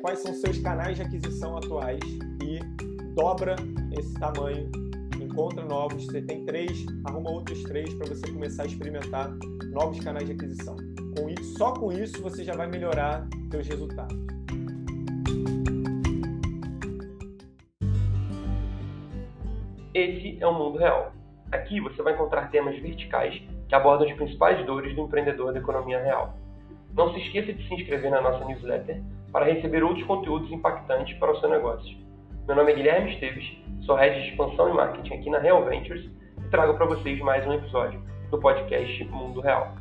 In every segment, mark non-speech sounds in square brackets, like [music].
quais são seus canais de aquisição atuais e dobra esse tamanho, encontra novos. Você tem três, arruma outros três para você começar a experimentar novos canais de aquisição. Com isso, só com isso você já vai melhorar seus resultados. Esse é o mundo real. Aqui você vai encontrar temas verticais que abordam as principais dores do empreendedor da economia real. Não se esqueça de se inscrever na nossa newsletter para receber outros conteúdos impactantes para o seu negócio. Meu nome é Guilherme Esteves, sou head de expansão e marketing aqui na Real Ventures e trago para vocês mais um episódio do podcast Mundo Real.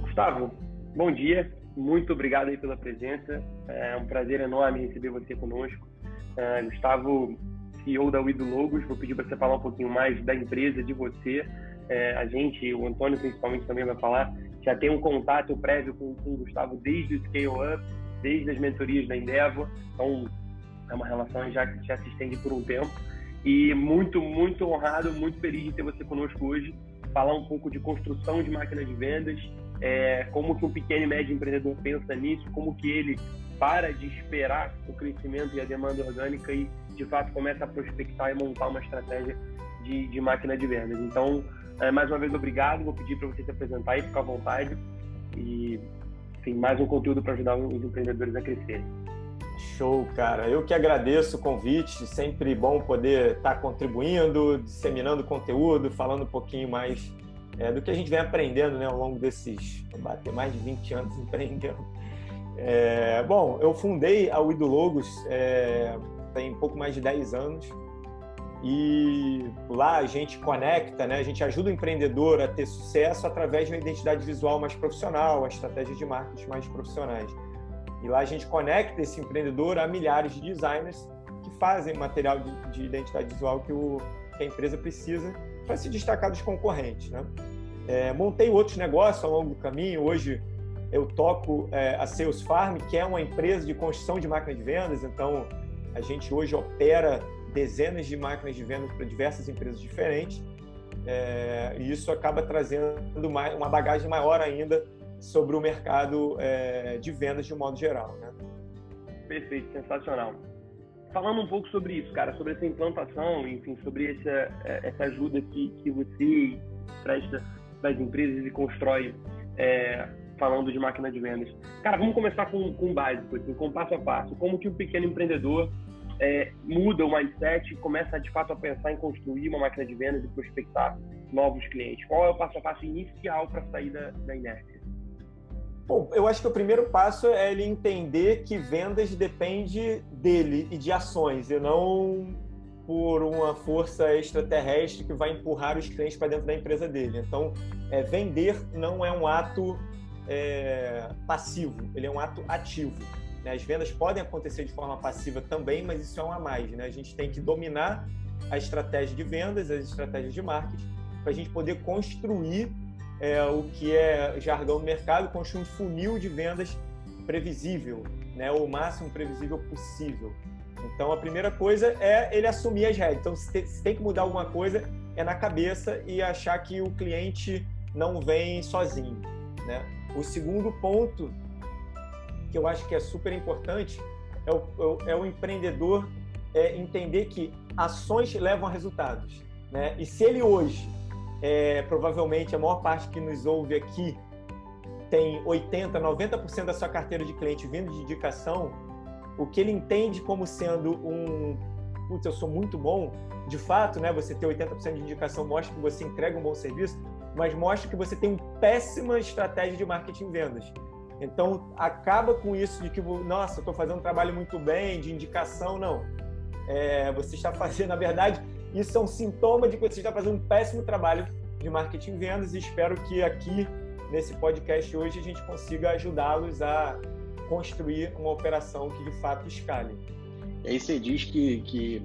Gustavo, bom dia, muito obrigado aí pela presença, é um prazer enorme receber você conosco. É, Gustavo, CEO da Wido Logos, vou pedir para você falar um pouquinho mais da empresa, de você. É, a gente, o Antônio principalmente também vai falar, já tem um contato prévio com, com o Gustavo desde o Scale Up, desde as mentorias da Endeavor, então é uma relação já que já se estende por um tempo. E muito, muito honrado, muito feliz de ter você conosco hoje, falar um pouco de construção de máquina de vendas, é, como que um pequeno e médio empreendedor pensa nisso, como que ele para de esperar o crescimento e a demanda orgânica e de fato começa a prospectar e montar uma estratégia de, de máquina de vendas. Então, é, mais uma vez, obrigado. Vou pedir para você se apresentar e ficar à vontade. E, enfim, mais um conteúdo para ajudar os empreendedores a crescerem. Show, cara. Eu que agradeço o convite. Sempre bom poder estar contribuindo, disseminando conteúdo, falando um pouquinho mais é, do que a gente vem aprendendo né, ao longo desses, bater mais de 20 anos empreendendo. É, bom, eu fundei a Wido Logos é, tem pouco mais de 10 anos. E lá a gente conecta, né? a gente ajuda o empreendedor a ter sucesso através de uma identidade visual mais profissional, a estratégias de marketing mais profissionais. E lá a gente conecta esse empreendedor a milhares de designers que fazem material de, de identidade visual que, o, que, a empresa precisa para se destacar dos concorrentes. Né? É, montei outros negócios ao longo do caminho. Hoje eu toco é, a Sales Farm, que é uma empresa de construção de máquina de vendas. Então a gente hoje opera dezenas de máquinas de vendas para diversas empresas diferentes, é, e isso acaba trazendo uma, uma bagagem maior ainda sobre o mercado é, de vendas de um modo geral. Né? Perfeito, sensacional. Falando um pouco sobre isso, cara, sobre essa implantação, enfim, sobre essa, é, essa ajuda que, que você presta para as empresas e constrói é, falando de máquina de vendas. Cara, vamos começar com, com o básico, assim, com passo a passo. Como que o pequeno empreendedor é, muda o mindset e começa de fato a pensar em construir uma máquina de vendas e prospectar novos clientes? Qual é o passo a passo inicial para sair da, da inércia? Bom, eu acho que o primeiro passo é ele entender que vendas depende dele e de ações, e não por uma força extraterrestre que vai empurrar os clientes para dentro da empresa dele. Então, é, vender não é um ato é, passivo, ele é um ato ativo. Né? As vendas podem acontecer de forma passiva também, mas isso é um a mais. Né? A gente tem que dominar a estratégia de vendas, as estratégias de marketing, para a gente poder construir é, o que é jargão do mercado, construir um funil de vendas previsível, né? o máximo previsível possível. Então, a primeira coisa é ele assumir as regras. Então, se tem, se tem que mudar alguma coisa, é na cabeça e achar que o cliente não vem sozinho. Né? O segundo ponto que eu acho que é super importante é o, é o empreendedor é, entender que ações levam a resultados. Né? E se ele hoje, é, provavelmente a maior parte que nos ouve aqui, tem 80%, 90% da sua carteira de cliente vindo de indicação, o que ele entende como sendo um putz, eu sou muito bom, de fato, né, você ter 80% de indicação mostra que você entrega um bom serviço, mas mostra que você tem uma péssima estratégia de marketing e vendas. Então, acaba com isso de que, nossa, estou fazendo um trabalho muito bem, de indicação, não. É, você está fazendo, na verdade, isso é um sintoma de que você está fazendo um péssimo trabalho de marketing e vendas e espero que aqui, nesse podcast hoje, a gente consiga ajudá-los a construir uma operação que, de fato, escale. E aí você diz que, que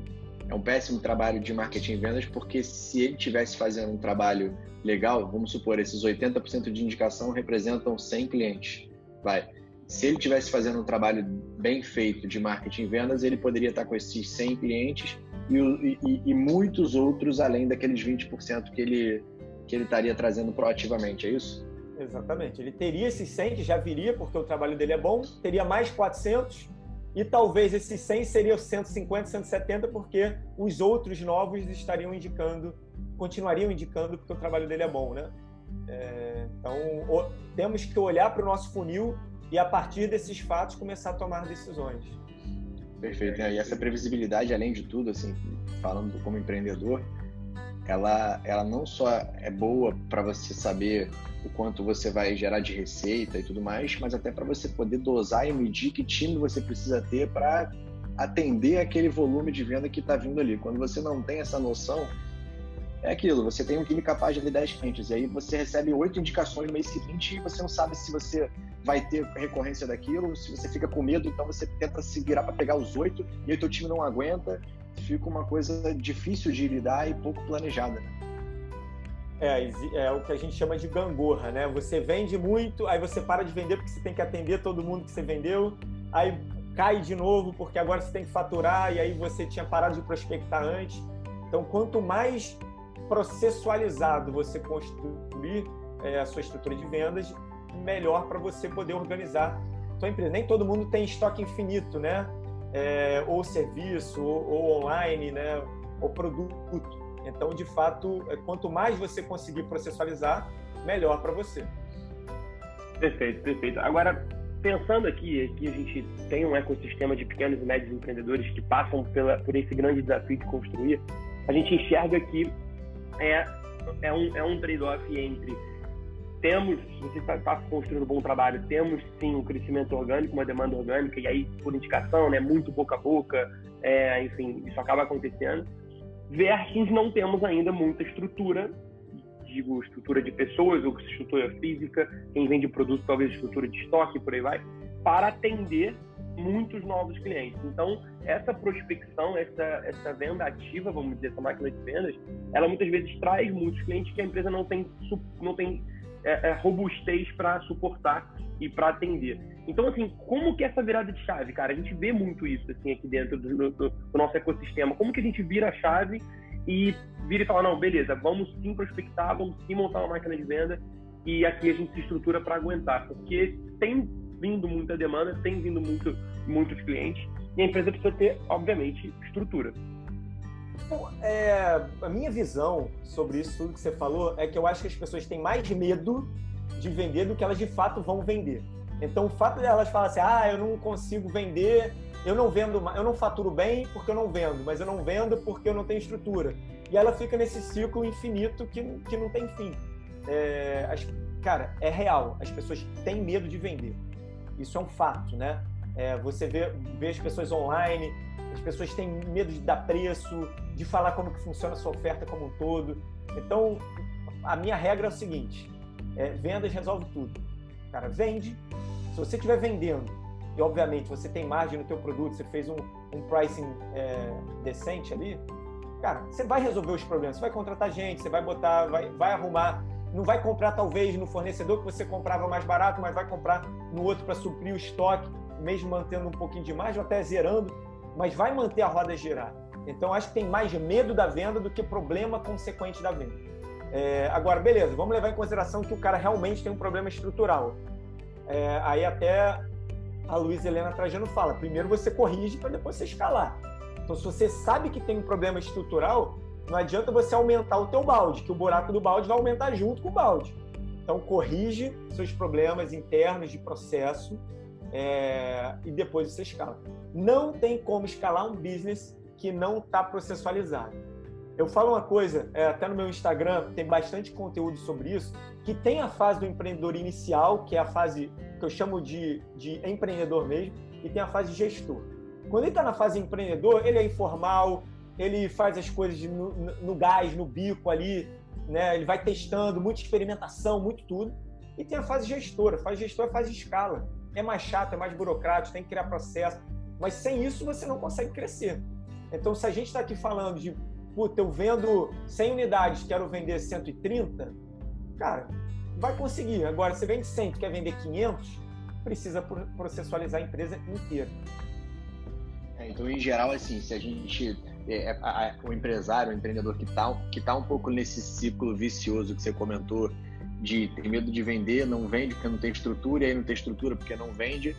é um péssimo trabalho de marketing e vendas, porque se ele tivesse fazendo um trabalho legal, vamos supor, esses 80% de indicação representam 100 clientes vai. Se ele tivesse fazendo um trabalho bem feito de marketing e vendas, ele poderia estar com esses 100 clientes e, e, e muitos outros além daqueles 20% que ele, que ele estaria trazendo proativamente, é isso? Exatamente. Ele teria esses 100 que já viria porque o trabalho dele é bom, teria mais 400 e talvez esses 100 seriam 150, 170, porque os outros novos estariam indicando, continuariam indicando porque o trabalho dele é bom, né? É, então, o, temos que olhar para o nosso funil e, a partir desses fatos, começar a tomar decisões. Perfeito. E essa previsibilidade, além de tudo, assim, falando como empreendedor, ela, ela não só é boa para você saber o quanto você vai gerar de receita e tudo mais, mas até para você poder dosar e medir que time você precisa ter para atender aquele volume de venda que está vindo ali. Quando você não tem essa noção, é aquilo, você tem um time capaz de vender 10 clientes, e aí você recebe oito indicações no mês seguinte e você não sabe se você vai ter recorrência daquilo, se você fica com medo, então você tenta se virar para pegar os oito, e aí teu time não aguenta, fica uma coisa difícil de lidar e pouco planejada. Né? É, é o que a gente chama de gangorra, né? Você vende muito, aí você para de vender porque você tem que atender todo mundo que você vendeu, aí cai de novo porque agora você tem que faturar e aí você tinha parado de prospectar antes. Então, quanto mais processualizado você construir é, a sua estrutura de vendas, melhor para você poder organizar sua empresa. Nem todo mundo tem estoque infinito, né? É, ou serviço, ou, ou online, né? Ou produto. Então, de fato, é, quanto mais você conseguir processualizar, melhor para você. Perfeito, perfeito. Agora, pensando aqui, que a gente tem um ecossistema de pequenos e médios empreendedores que passam pela, por esse grande desafio de construir, a gente enxerga que é, é um, é um trade-off entre temos, você está tá construindo um bom trabalho, temos sim um crescimento orgânico, uma demanda orgânica, e aí, por indicação, né, muito boca a boca, é, enfim, isso acaba acontecendo versus não temos ainda muita estrutura, digo estrutura de pessoas ou estrutura física, quem vende produto talvez estrutura de estoque, por aí vai, para atender muitos novos clientes. Então, essa prospecção, essa, essa venda ativa, vamos dizer, essa máquina de vendas, ela muitas vezes traz muitos clientes que a empresa não tem, não tem é, é, robustez para suportar e para atender. Então, assim, como que é essa virada de chave, cara? A gente vê muito isso, assim, aqui dentro do, do, do nosso ecossistema. Como que a gente vira a chave e vira e fala, não, beleza, vamos sim prospectar, vamos sim montar uma máquina de venda e aqui a gente se estrutura para aguentar, porque tem vindo muita demanda, tem vindo muito, muitos clientes e a empresa precisa ter, obviamente, estrutura. Bom, é, a minha visão sobre isso tudo que você falou é que eu acho que as pessoas têm mais medo de vender do que elas de fato vão vender. Então, o fato de elas falarem assim, ah, eu não consigo vender, eu não vendo, eu não faturo bem porque eu não vendo, mas eu não vendo porque eu não tenho estrutura. E ela fica nesse ciclo infinito que, que não tem fim. É, as, cara, é real. As pessoas têm medo de vender. Isso é um fato, né? É, você vê, vê as pessoas online, as pessoas têm medo de dar preço, de falar como que funciona a sua oferta como um todo. Então, a minha regra é o seguinte: é, vendas resolve tudo. Cara, vende. Se você estiver vendendo e obviamente você tem margem no teu produto, você fez um, um pricing é, decente ali, cara, você vai resolver os problemas. Você vai contratar gente, você vai botar, vai, vai arrumar. Não vai comprar talvez no fornecedor que você comprava mais barato, mas vai comprar no outro para suprir o estoque, mesmo mantendo um pouquinho de margem ou até zerando, mas vai manter a roda girar. Então acho que tem mais medo da venda do que problema consequente da venda. É, agora, beleza, vamos levar em consideração que o cara realmente tem um problema estrutural. É, aí até a Luiz Helena Trajano fala: primeiro você corrige para depois você escalar. Então, se você sabe que tem um problema estrutural, não adianta você aumentar o teu balde, que o buraco do balde vai aumentar junto com o balde. Então, corrige seus problemas internos de processo é, e depois você escala. Não tem como escalar um business que não está processualizado. Eu falo uma coisa, é, até no meu Instagram tem bastante conteúdo sobre isso, que tem a fase do empreendedor inicial, que é a fase que eu chamo de, de empreendedor mesmo, e tem a fase gestor. Quando ele está na fase empreendedor, ele é informal, ele faz as coisas no, no, gás, no bico ali, né? ele vai testando, muita experimentação, muito tudo. E tem a fase gestora. A fase gestora de escala. É mais chato, é mais burocrático, tem que criar processo. Mas sem isso você não consegue crescer. Então, se a gente está aqui falando de puta, eu vendo 100 unidades, quero vender 130, cara, vai conseguir. Agora, você vende 100, quer vender 500, precisa processualizar a empresa inteira. É, então, em geral, assim, se a gente é, é a, o empresário, o empreendedor que está que tá um pouco nesse ciclo vicioso que você comentou, de ter medo de vender, não vende porque não tem estrutura, e aí não tem estrutura porque não vende,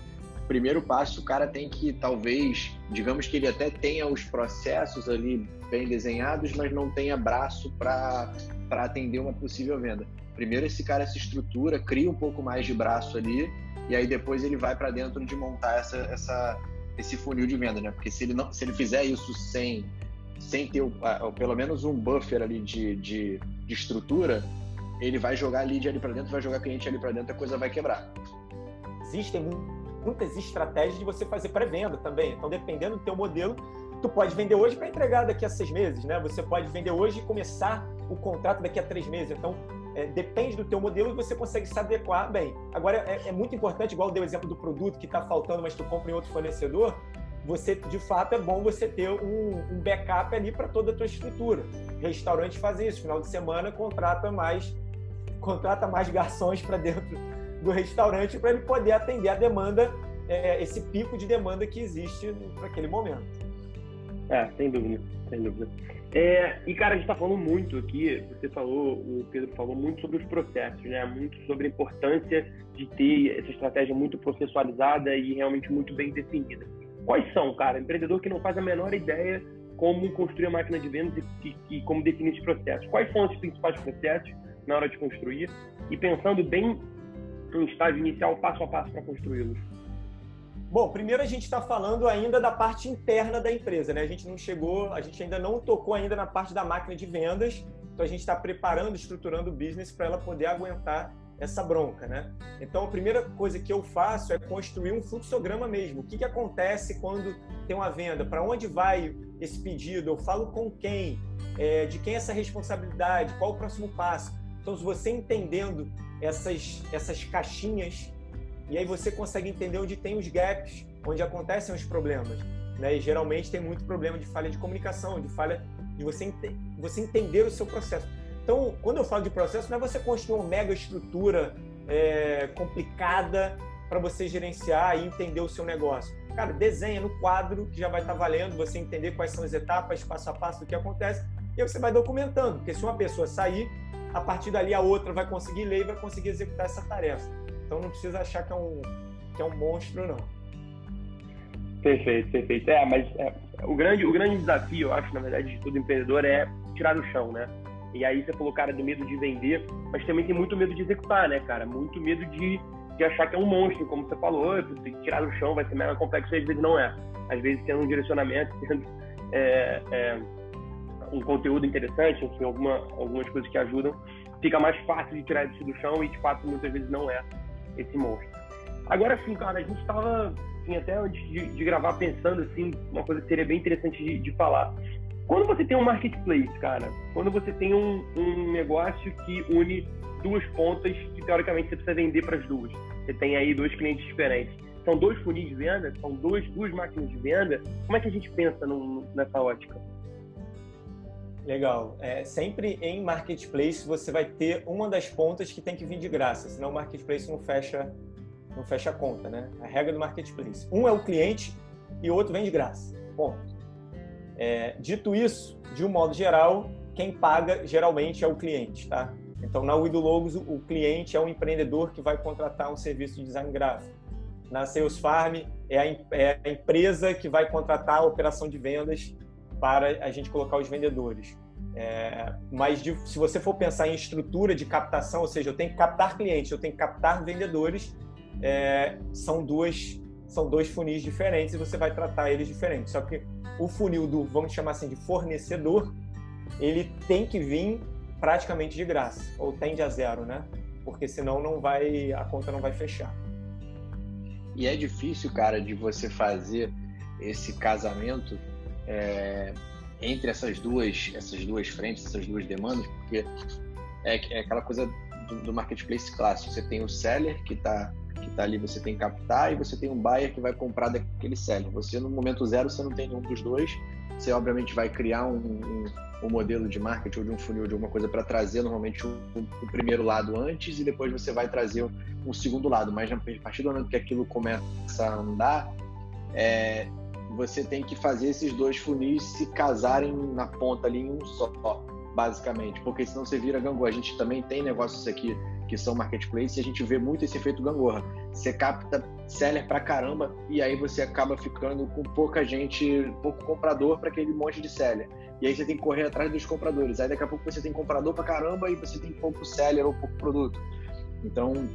primeiro passo, o cara tem que, talvez, digamos que ele até tenha os processos ali bem desenhados, mas não tenha braço para atender uma possível venda. Primeiro, esse cara se estrutura, cria um pouco mais de braço ali, e aí depois ele vai para dentro de montar essa, essa, esse funil de venda, né? Porque se ele, não, se ele fizer isso sem, sem ter o, pelo menos um buffer ali de, de, de estrutura, ele vai jogar lead ali para dentro, vai jogar cliente ali para dentro, a coisa vai quebrar. Existem muitas estratégias de você fazer pré-venda também. Então, dependendo do teu modelo, tu pode vender hoje para entregar daqui a seis meses, né? Você pode vender hoje e começar o contrato daqui a três meses. Então, é, depende do teu modelo e você consegue se adequar bem. Agora, é, é muito importante, igual deu o exemplo do produto que está faltando, mas tu compra em outro fornecedor, você, de fato, é bom você ter um, um backup ali para toda a tua estrutura. Restaurante faz isso, final de semana contrata mais contrata mais garçons para dentro do restaurante para ele poder atender a demanda, é, esse pico de demanda que existe para aquele momento. É, sem dúvida, sem dúvida. É, e cara, a gente está falando muito aqui, você falou, o Pedro falou muito sobre os processos, né? Muito sobre a importância de ter essa estratégia muito processualizada e realmente muito bem definida. Quais são, cara? Empreendedor que não faz a menor ideia como construir a máquina de vendas e, e, e como definir esses processos. Quais são os principais processos na hora de construir? E pensando bem no estágio inicial, passo a passo para construí-los. Bom, primeiro a gente está falando ainda da parte interna da empresa, né? A gente não chegou, a gente ainda não tocou ainda na parte da máquina de vendas, então a gente está preparando, estruturando o business para ela poder aguentar essa bronca, né? Então a primeira coisa que eu faço é construir um fluxograma mesmo. O que, que acontece quando tem uma venda? Para onde vai esse pedido? Eu falo com quem? É, de quem é essa responsabilidade? Qual o próximo passo? Então, se você entendendo essas, essas caixinhas e aí você consegue entender onde tem os gaps, onde acontecem os problemas. Né? E geralmente tem muito problema de falha de comunicação, de falha de você, você entender o seu processo. Então, quando eu falo de processo, não é você construir uma mega estrutura é, complicada para você gerenciar e entender o seu negócio. Cara, desenha no quadro que já vai estar tá valendo, você entender quais são as etapas, passo a passo do que acontece, e aí você vai documentando, porque se uma pessoa sair, a partir dali a outra vai conseguir ler e vai conseguir executar essa tarefa. Então não precisa achar que é um, que é um monstro, não. Perfeito, perfeito. É, mas é, o, grande, o grande desafio, eu acho, na verdade, de todo empreendedor é tirar do chão, né? E aí você falou, cara, do medo de vender, mas também tem muito medo de executar, né, cara? Muito medo de, de achar que é um monstro, como você falou, que tirar do chão, vai ser mega complexo, às vezes não é. Às vezes tendo um direcionamento, tendo é, é, um conteúdo interessante, enfim, alguma, algumas coisas que ajudam, fica mais fácil de tirar isso do chão e, de fato, muitas vezes não é esse monstro. Agora sim, cara, a gente estava assim, até antes de, de, gravar pensando assim, uma coisa que seria bem interessante de, de, falar. Quando você tem um marketplace, cara, quando você tem um, um negócio que une duas pontas que teoricamente você precisa vender para as duas, você tem aí dois clientes diferentes. São dois funis de venda, são dois, duas máquinas de venda. Como é que a gente pensa nessa ótica? Legal. É, sempre em marketplace você vai ter uma das pontas que tem que vir de graça, senão o marketplace não fecha, não fecha a conta, né? A regra do marketplace. Um é o cliente e o outro vem de graça. Ponto. É, dito isso, de um modo geral, quem paga geralmente é o cliente, tá? Então, na Wido Logos, o cliente é um empreendedor que vai contratar um serviço de design gráfico. Na Sales Farm, é a, é a empresa que vai contratar a operação de vendas para a gente colocar os vendedores. É, mas de, se você for pensar em estrutura de captação, ou seja, eu tenho que captar clientes, eu tenho que captar vendedores, é, são duas são dois funis diferentes e você vai tratar eles diferentes. Só que o funil do, vamos chamar assim, de fornecedor, ele tem que vir praticamente de graça, ou tende a zero, né? Porque senão não vai, a conta não vai fechar. E é difícil, cara, de você fazer esse casamento é, entre essas duas, essas duas frentes, essas duas demandas, porque é, é aquela coisa do, do, marketplace clássico. Você tem o seller que está que tá ali, você tem que captar, e você tem um buyer que vai comprar daquele seller. Você, no momento zero, você não tem nenhum dos dois. Você, obviamente, vai criar um, um, um modelo de marketing ou de um funil de alguma coisa para trazer, normalmente, o, o, primeiro lado antes, e depois você vai trazer um, um segundo lado. Mas, a partir do momento que aquilo começa a andar, é, você tem que fazer esses dois funis se casarem na ponta ali em um só, basicamente, porque senão você vira gangorra. A gente também tem negócios aqui que são marketplace e a gente vê muito esse efeito gangorra. Você capta seller pra caramba e aí você acaba ficando com pouca gente, pouco comprador para aquele monte de seller. E aí você tem que correr atrás dos compradores. Aí daqui a pouco você tem comprador pra caramba e você tem pouco seller ou pouco produto. Então,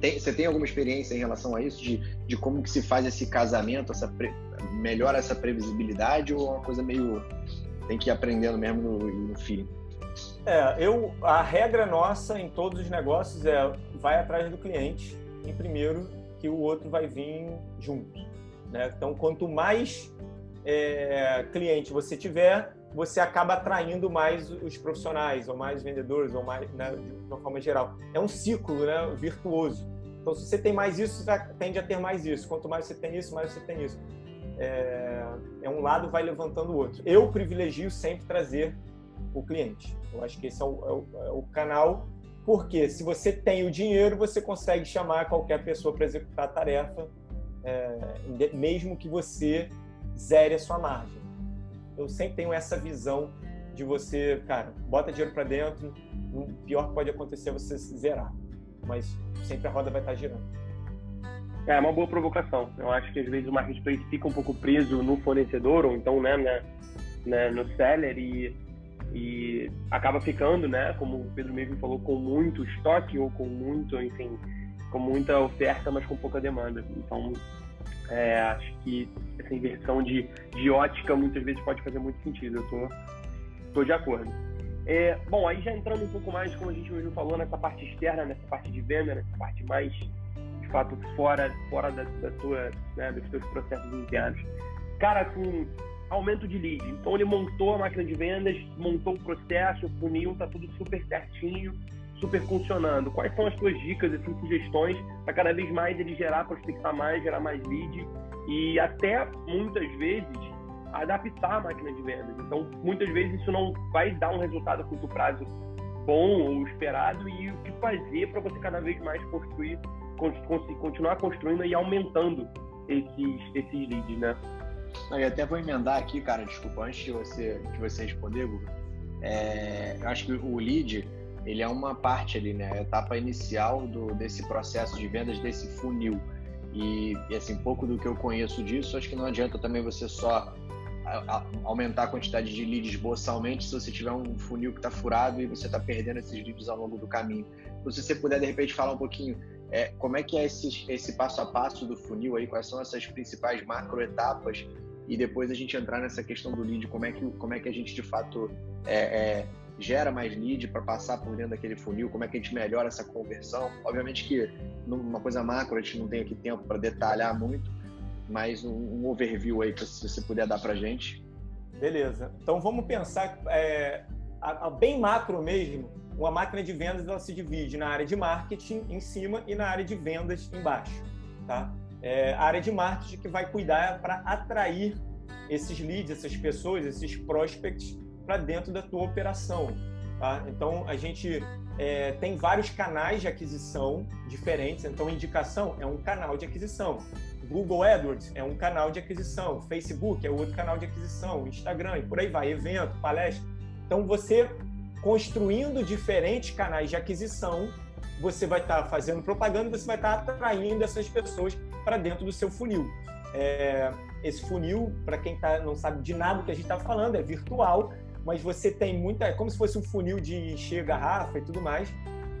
tem, você tem alguma experiência em relação a isso, de, de como que se faz esse casamento, essa pre, melhora essa previsibilidade ou é uma coisa meio tem que ir aprendendo mesmo no, no feeling? É, eu, a regra nossa em todos os negócios é vai atrás do cliente em primeiro que o outro vai vir junto. Né? Então, quanto mais é, cliente você tiver, você acaba atraindo mais os profissionais, ou mais vendedores, ou mais, né, de uma forma geral. É um ciclo né, virtuoso. Então, se você tem mais isso, você tende a ter mais isso. Quanto mais você tem isso, mais você tem isso. É, é um lado vai levantando o outro. Eu privilegio sempre trazer o cliente. Eu acho que esse é o, é o, é o canal, porque se você tem o dinheiro, você consegue chamar qualquer pessoa para executar a tarefa, é, mesmo que você zere a sua margem eu sempre tenho essa visão de você, cara, bota dinheiro para dentro, o pior que pode acontecer é você zerar, mas sempre a roda vai estar tá girando. É uma boa provocação. Eu acho que às vezes o marketplace fica um pouco preso no fornecedor ou então, né, né, né no seller e, e acaba ficando, né, como o Pedro mesmo falou, com muito estoque ou com muito, enfim, com muita oferta, mas com pouca demanda. Então, é, acho que essa inversão de, de ótica muitas vezes pode fazer muito sentido. Eu tô, tô de acordo. É, bom, aí já entrando um pouco mais, como a gente mesmo falou, nessa parte externa, nessa parte de venda, nessa parte mais, de fato, fora, fora da, da tua, né, dos teus processos internos. Cara, com aumento de lead. Então ele montou a máquina de vendas, montou o processo, o funil, tá tudo super certinho super funcionando. Quais são as suas dicas, assim, sugestões para cada vez mais ele gerar, prospectar mais, gerar mais lead e até muitas vezes adaptar a máquina de vendas. Então, muitas vezes isso não vai dar um resultado a curto prazo bom ou esperado e o que fazer para você cada vez mais construir, continuar construindo e aumentando esses, esses leads, né? Eu até vou emendar aqui, cara, desculpa, antes de você, de você responder, Google, é, eu acho que o lead ele é uma parte ali, né? A etapa inicial do, desse processo de vendas, desse funil. E, e, assim, pouco do que eu conheço disso, acho que não adianta também você só aumentar a quantidade de leads boçalmente se você tiver um funil que está furado e você está perdendo esses leads ao longo do caminho. Então, se você puder, de repente, falar um pouquinho é, como é que é esse, esse passo a passo do funil aí, quais são essas principais macro etapas e depois a gente entrar nessa questão do lead, como é que, como é que a gente de fato é, é, gera mais lead para passar por dentro daquele funil, como é que a gente melhora essa conversão. Obviamente que numa coisa macro a gente não tem aqui tempo para detalhar muito, mas um, um overview aí, se você puder dar para gente. Beleza. Então vamos pensar é, a, a bem macro mesmo. Uma máquina de vendas ela se divide na área de marketing em cima e na área de vendas embaixo, tá? É, a área de marketing que vai cuidar para atrair esses leads, essas pessoas, esses prospects para dentro da tua operação. Tá? Então, a gente é, tem vários canais de aquisição diferentes. Então, indicação é um canal de aquisição. Google AdWords é um canal de aquisição. Facebook é outro canal de aquisição. Instagram e por aí vai. Evento, palestra. Então, você construindo diferentes canais de aquisição, você vai estar tá fazendo propaganda, você vai estar tá atraindo essas pessoas para dentro do seu funil. É, esse funil, para quem tá, não sabe de nada do que a gente está falando, é virtual mas você tem muita. É como se fosse um funil de encher garrafa e tudo mais.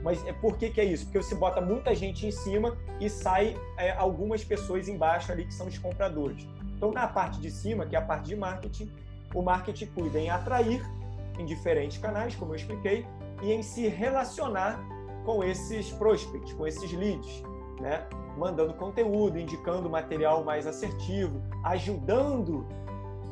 Mas é por que, que é isso? Porque você bota muita gente em cima e sai é, algumas pessoas embaixo ali que são os compradores. Então, na parte de cima, que é a parte de marketing, o marketing cuida em atrair em diferentes canais, como eu expliquei, e em se relacionar com esses prospects, com esses leads, né? mandando conteúdo, indicando material mais assertivo, ajudando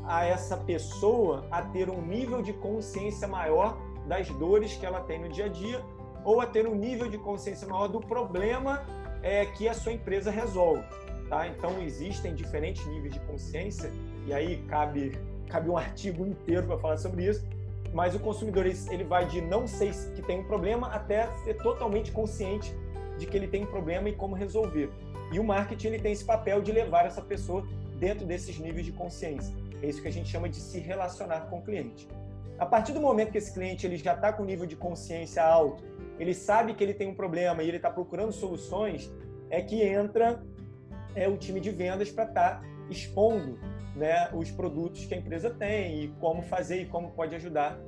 a essa pessoa a ter um nível de consciência maior das dores que ela tem no dia a dia ou a ter um nível de consciência maior do problema é, que a sua empresa resolve. Tá? Então, existem diferentes níveis de consciência, e aí cabe, cabe um [laughs] artigo inteiro para falar sobre isso, mas o consumidor ele vai de não sei que tem um problema até ser totalmente consciente de que ele tem um problema e como resolver. E o marketing ele tem esse papel de levar essa pessoa dentro desses níveis de consciência. É isso que a gente chama de se relacionar com o cliente. A partir do momento que esse cliente ele já está com nível de consciência alto, ele sabe que ele tem um problema e ele está procurando soluções, é que entra é o time de vendas para estar tá expondo né, os produtos que a empresa tem e como fazer e como pode ajudar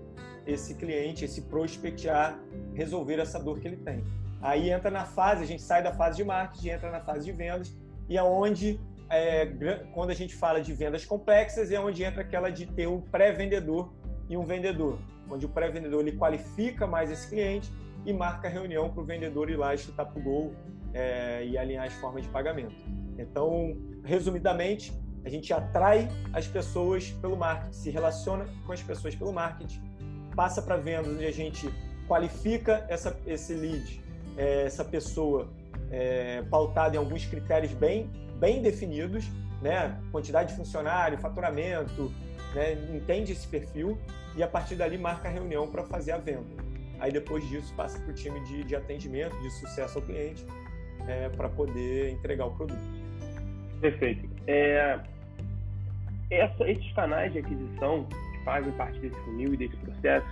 esse cliente, esse prospect a resolver essa dor que ele tem. Aí entra na fase, a gente sai da fase de marketing, entra na fase de vendas e é onde, é, quando a gente fala de vendas complexas, é onde entra aquela de ter um pré-vendedor e um vendedor, onde o pré-vendedor ele qualifica mais esse cliente e marca a reunião para o vendedor ir lá chutar para o gol é, e alinhar as formas de pagamento. Então, resumidamente, a gente atrai as pessoas pelo marketing, se relaciona com as pessoas pelo marketing, passa para vendas onde a gente qualifica essa, esse lead, é, essa pessoa é, pautada em alguns critérios bem, bem definidos, né? quantidade de funcionário, faturamento, né? entende esse perfil e a partir dali marca a reunião para fazer a venda. Aí depois disso passa para o time de, de atendimento, de sucesso ao cliente, é, para poder entregar o produto. Perfeito. É, essa, esses canais de aquisição que fazem parte desse funil e desse processo,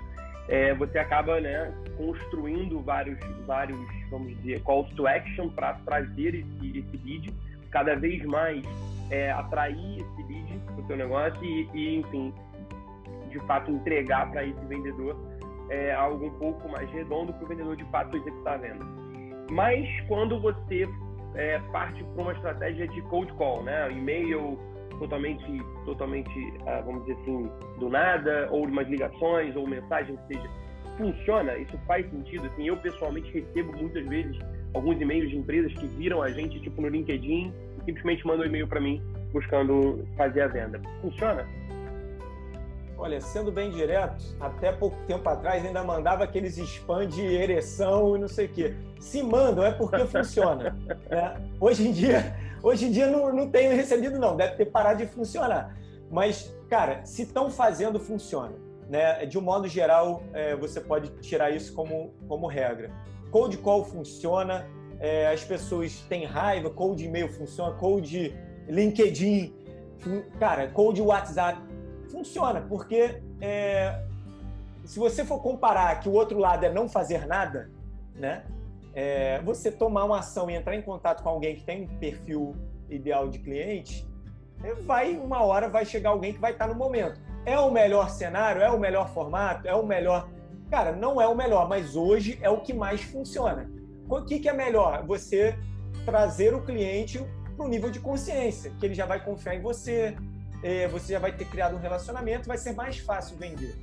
é, você acaba né, construindo vários, vários, vamos dizer, calls to action para trazer esse, esse lead, cada vez mais é, atrair esse lead para o seu negócio e, e, enfim, de fato entregar para esse vendedor é, algo um pouco mais redondo para o vendedor de fato executar a venda. Mas quando você é, parte para uma estratégia de cold call, né, e-mail totalmente, totalmente, uh, vamos dizer assim, do nada, ou umas ligações, ou mensagens que seja, funciona? Isso faz sentido? Assim, eu pessoalmente recebo muitas vezes alguns e-mails de empresas que viram a gente, tipo no LinkedIn, e simplesmente mandam um e-mail para mim buscando fazer a venda. Funciona? Olha, sendo bem direto, até pouco tempo atrás ainda mandava aqueles spam de ereção e não sei o quê. Se mandam é porque funciona. [laughs] Né? Hoje em dia, hoje em dia não, não tenho recebido não, deve ter parado de funcionar. Mas, cara, se estão fazendo, funciona. Né? De um modo geral, é, você pode tirar isso como, como regra. Cold call funciona, é, as pessoas têm raiva, cold e-mail funciona, cold LinkedIn, cara, cold WhatsApp funciona, porque é, se você for comparar que o outro lado é não fazer nada, né? É, você tomar uma ação e entrar em contato com alguém que tem um perfil ideal de cliente, é, vai uma hora vai chegar alguém que vai estar no momento. É o melhor cenário, é o melhor formato, é o melhor. Cara, não é o melhor, mas hoje é o que mais funciona. O que, é melhor? Você trazer o cliente para o nível de consciência, que ele já vai confiar em você, é, você já vai ter criado um relacionamento, vai ser mais fácil vender.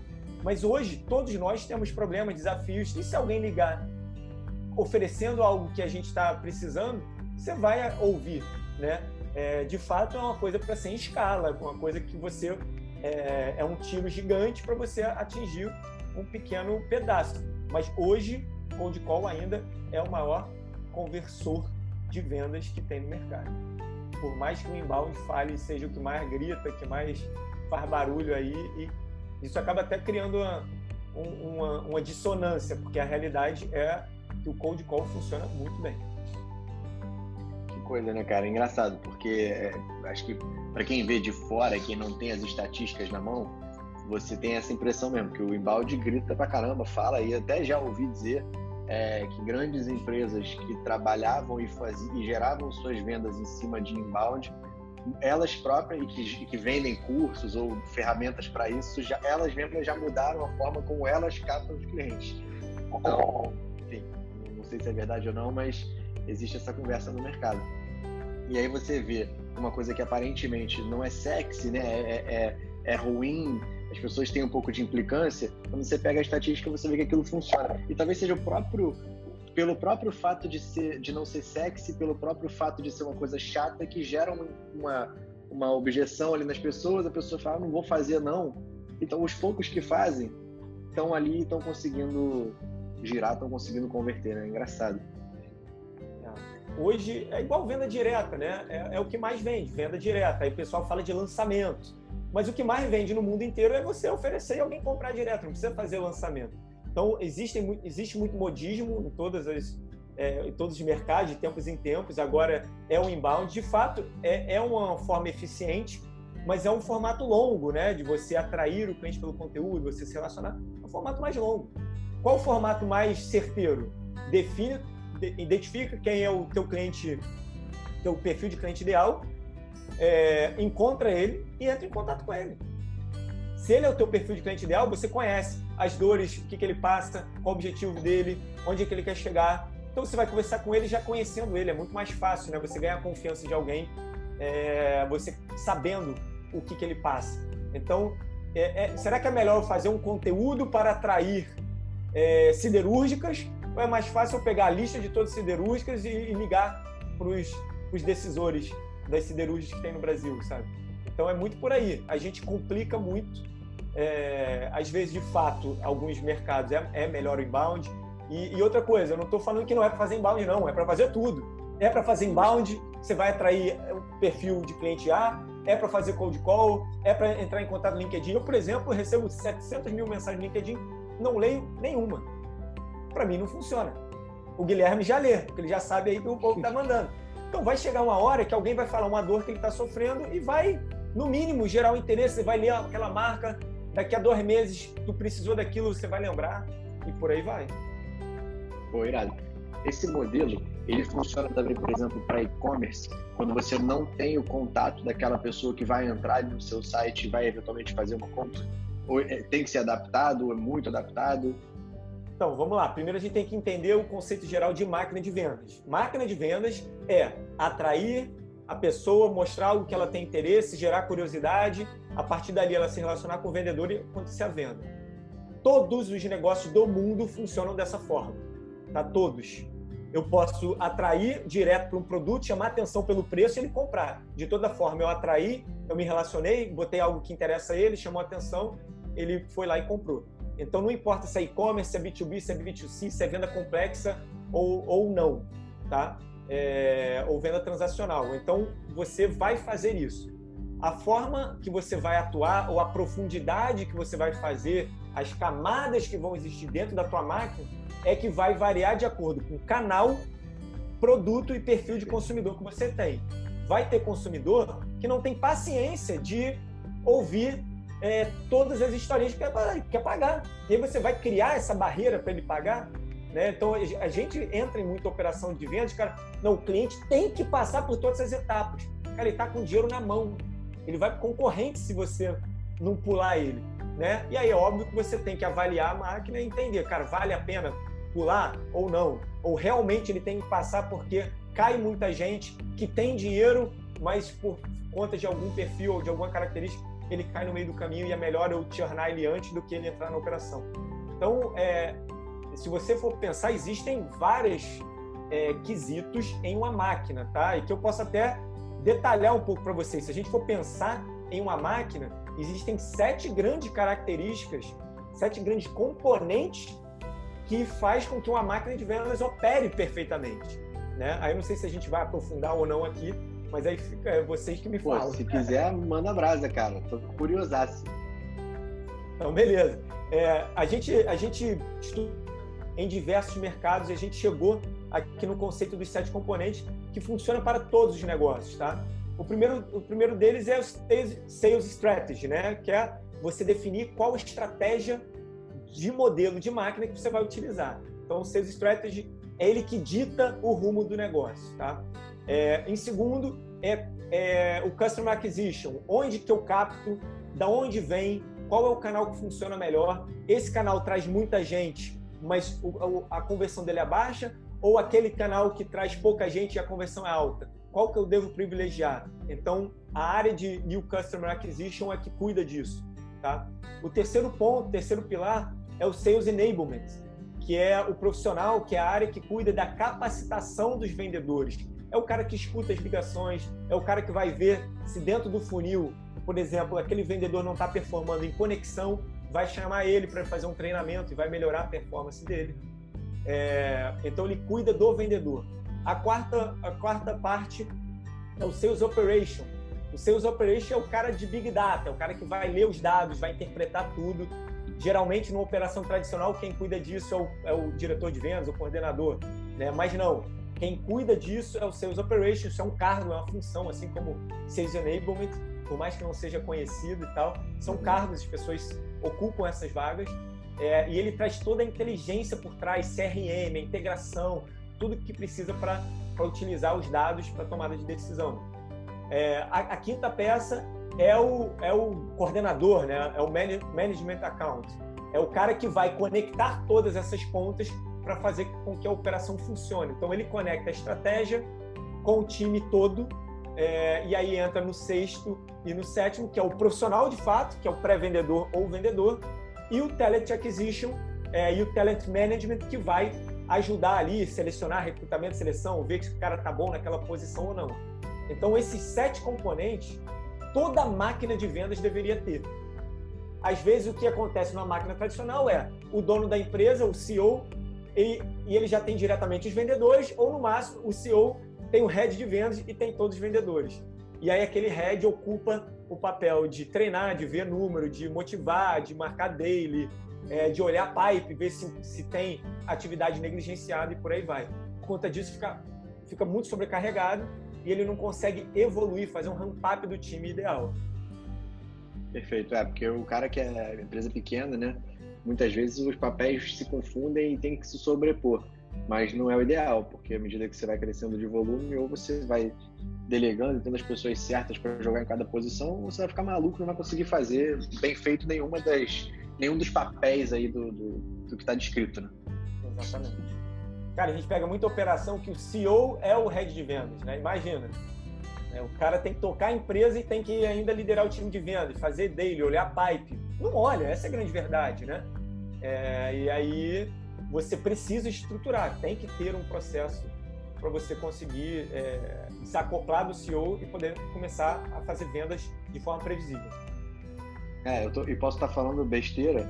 Mas hoje, todos nós temos problemas, desafios, e se alguém ligar oferecendo algo que a gente está precisando, você vai ouvir, né? É, de fato, é uma coisa para ser em escala, uma coisa que você é, é um tiro gigante para você atingir um pequeno pedaço. Mas hoje, Cold Call ainda é o maior conversor de vendas que tem no mercado por mais que o inbound fale seja o que mais grita, que mais faz barulho aí, e isso acaba até criando uma, uma, uma dissonância, porque a realidade é que o cold call funciona muito bem. Que coisa, né, cara? Engraçado, porque é, acho que para quem vê de fora, quem não tem as estatísticas na mão, você tem essa impressão mesmo, que o inbound grita pra caramba, fala, e até já ouvi dizer é, que grandes empresas que trabalhavam e, faziam, e geravam suas vendas em cima de inbound, elas próprias que, que vendem cursos ou ferramentas para isso, já, elas mesmas já mudaram a forma como elas captam os clientes. Então, enfim, não sei se é verdade ou não, mas existe essa conversa no mercado. E aí você vê uma coisa que aparentemente não é sexy, né? É, é, é ruim, as pessoas têm um pouco de implicância, quando você pega a estatística, você vê que aquilo funciona. E talvez seja o próprio pelo próprio fato de ser de não ser sexy, pelo próprio fato de ser uma coisa chata que gera uma, uma objeção ali nas pessoas, a pessoa fala, não vou fazer não. Então os poucos que fazem estão ali, estão conseguindo girar, estão conseguindo converter, né? Engraçado. É. Hoje é igual venda direta, né? É, é, o que mais vende, venda direta. Aí o pessoal fala de lançamento. Mas o que mais vende no mundo inteiro é você oferecer e alguém comprar direto, não precisa fazer lançamento. Então, existe, existe muito modismo em, todas as, é, em todos os mercados, de tempos em tempos. Agora é o inbound. De fato, é, é uma forma eficiente, mas é um formato longo, né? De você atrair o cliente pelo conteúdo, você se relacionar. É um formato mais longo. Qual o formato mais certeiro? Define, identifica quem é o teu cliente teu perfil de cliente ideal, é, encontra ele e entra em contato com ele. Se ele é o teu perfil de cliente ideal, você conhece as dores, o que, que ele passa, qual o objetivo dele, onde é que ele quer chegar. Então você vai conversar com ele já conhecendo ele, é muito mais fácil, né? Você ganhar a confiança de alguém, é, você sabendo o que, que ele passa. Então, é, é, será que é melhor fazer um conteúdo para atrair é, siderúrgicas? Ou é mais fácil eu pegar a lista de todas as siderúrgicas e, e ligar para os decisores das siderúrgicas que tem no Brasil, sabe? Então é muito por aí. A gente complica muito. É, às vezes, de fato, alguns mercados é, é melhor o inbound. E, e, outra coisa, eu não estou falando que não é para fazer inbound, não. É para fazer tudo. É para fazer inbound, você vai atrair o perfil de cliente A, é para fazer cold call, é para entrar em contato no LinkedIn. Eu, por exemplo, recebo 700 mil mensagens no LinkedIn, não leio nenhuma. Para mim não funciona. O Guilherme já lê, porque ele já sabe aí que o povo está mandando. Então vai chegar uma hora que alguém vai falar uma dor que ele está sofrendo e vai, no mínimo, gerar um interesse. Você vai ler aquela marca, daqui a dois meses tu precisou daquilo, você vai lembrar e por aí vai. Pô, irado. Esse modelo, ele funciona também, por exemplo, para e-commerce, quando você não tem o contato daquela pessoa que vai entrar no seu site e vai eventualmente fazer uma compra? Ou é, tem que ser adaptado, ou é muito adaptado? Então, vamos lá. Primeiro a gente tem que entender o conceito geral de máquina de vendas. Máquina de vendas é atrair a pessoa, mostrar algo que ela tem interesse, gerar curiosidade, a partir dali ela se relacionar com o vendedor e acontecer a venda. Todos os negócios do mundo funcionam dessa forma, tá? Todos. Eu posso atrair direto para um produto, chamar atenção pelo preço e ele comprar. De toda forma, eu atraí, eu me relacionei, botei algo que interessa a ele, chamou atenção, ele foi lá e comprou. Então não importa se é e-commerce, se é B2B, se é B2C, se é venda complexa ou, ou não, tá? É, ou venda transacional. Então você vai fazer isso. A forma que você vai atuar ou a profundidade que você vai fazer, as camadas que vão existir dentro da tua máquina é que vai variar de acordo com o canal, produto e perfil de consumidor que você tem. Vai ter consumidor que não tem paciência de ouvir é, todas as historinhas que quer, quer pagar. E aí você vai criar essa barreira para ele pagar. Né? Então a gente entra em muita operação de vendas, cara. Não, o cliente tem que passar por todas as etapas. Cara, ele está com dinheiro na mão. Ele vai para concorrente se você não pular ele. Né? E aí é óbvio que você tem que avaliar a máquina e entender, cara, vale a pena pular ou não? Ou realmente ele tem que passar porque cai muita gente que tem dinheiro, mas por conta de algum perfil ou de alguma característica ele cai no meio do caminho e é melhor eu churnar ele antes do que ele entrar na operação. Então, é, se você for pensar, existem vários é, quesitos em uma máquina, tá? E que eu posso até detalhar um pouco para vocês. Se a gente for pensar em uma máquina, existem sete grandes características, sete grandes componentes que faz com que uma máquina de vendas opere perfeitamente. Né? Aí eu não sei se a gente vai aprofundar ou não aqui, mas aí fica é vocês que me Pô, falam. Se quiser, manda brasa, cara. Tô curiosaço. Então, beleza. É, a, gente, a gente estuda em diversos mercados e a gente chegou aqui no conceito dos sete componentes que funciona para todos os negócios, tá? O primeiro, o primeiro deles é o Sales Strategy, né? Que é você definir qual estratégia de modelo de máquina que você vai utilizar. Então, o Sales Strategy é ele que dita o rumo do negócio, tá? É, em segundo, é, é, o Customer Acquisition. Onde que eu capto, da onde vem, qual é o canal que funciona melhor. Esse canal traz muita gente, mas o, a conversão dele é baixa, ou aquele canal que traz pouca gente e a conversão é alta? Qual que eu devo privilegiar? Então, a área de New Customer Acquisition é que cuida disso. Tá? O terceiro ponto, terceiro pilar, é o Sales Enablement, que é o profissional, que é a área que cuida da capacitação dos vendedores é o cara que escuta as ligações, é o cara que vai ver se dentro do funil, por exemplo, aquele vendedor não está performando em conexão, vai chamar ele para fazer um treinamento e vai melhorar a performance dele. É, então ele cuida do vendedor. A quarta, a quarta parte é o Sales Operation. O Sales Operation é o cara de Big Data, é o cara que vai ler os dados, vai interpretar tudo. Geralmente, numa operação tradicional, quem cuida disso é o, é o diretor de vendas, o coordenador. Né? Mas não, quem cuida disso é o Sales Operations, isso é um cargo, é uma função, assim como Sales Enablement, por mais que não seja conhecido e tal, são cargos, as pessoas ocupam essas vagas, é, e ele traz toda a inteligência por trás, CRM, integração, tudo que precisa para utilizar os dados para tomada de decisão. É, a, a, quinta peça é o, é o coordenador, né? é o management account. É o cara que vai conectar todas essas pontas para fazer com que a operação funcione. Então, ele conecta a estratégia com o time todo, é, e aí entra no sexto e no sétimo, que é o profissional de fato, que é o pré-vendedor ou vendedor, e o talent acquisition é, e o talent management, que vai ajudar ali, selecionar recrutamento, seleção, ver se o cara tá bom naquela posição ou não. Então, esses sete componentes, toda máquina de vendas deveria ter. Às vezes, o que acontece numa máquina tradicional é o dono da empresa, o CEO, e, e ele já tem diretamente os vendedores, ou no máximo, o CEO tem o head de vendas e tem todos os vendedores. E aí aquele head ocupa o papel de treinar, de ver número, de motivar, de marcar daily, é, de olhar pipe, ver se, se tem atividade negligenciada e por aí vai. Por conta disso, fica, fica muito sobrecarregado e ele não consegue evoluir, fazer um ramp-up do time ideal. Perfeito, é, porque o cara que é empresa pequena, né? Muitas vezes os papéis se confundem e tem que se sobrepor, mas não é o ideal, porque à medida que você vai crescendo de volume, ou você vai delegando, tendo as pessoas certas para jogar em cada posição, ou você vai ficar maluco, não vai conseguir fazer bem feito nenhuma das, nenhum dos papéis aí do, do, do que está descrito, né? Exatamente. Cara, a gente pega muita operação que o CEO é o head de vendas, né? Imagina. Né? O cara tem que tocar a empresa e tem que ainda liderar o time de vendas, fazer daily, olhar pipe. Não olha, essa é a grande verdade, né? É, e aí você precisa estruturar, tem que ter um processo para você conseguir é, se acoplar do CEO e poder começar a fazer vendas de forma previsível. É, eu, tô, posso estar falando besteira,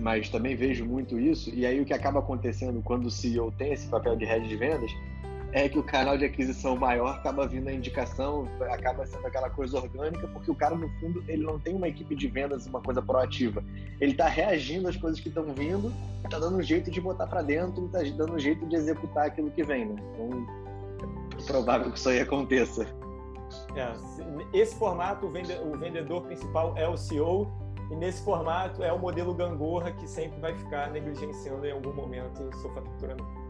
mas também vejo muito isso. E aí o que acaba acontecendo quando o CEO tem esse papel de head de vendas é que o canal de aquisição maior acaba vindo a indicação, acaba sendo aquela coisa orgânica, porque o cara, no fundo, ele não tem uma equipe de vendas, uma coisa proativa. Ele está reagindo às coisas que estão vindo, está dando um jeito de botar para dentro, está dando um jeito de executar aquilo que vem. Né? Então, é provável que isso aí aconteça. É, esse formato, o vendedor principal é o CEO, e nesse formato é o modelo gangorra que sempre vai ficar negligenciando em algum momento seu faturamento.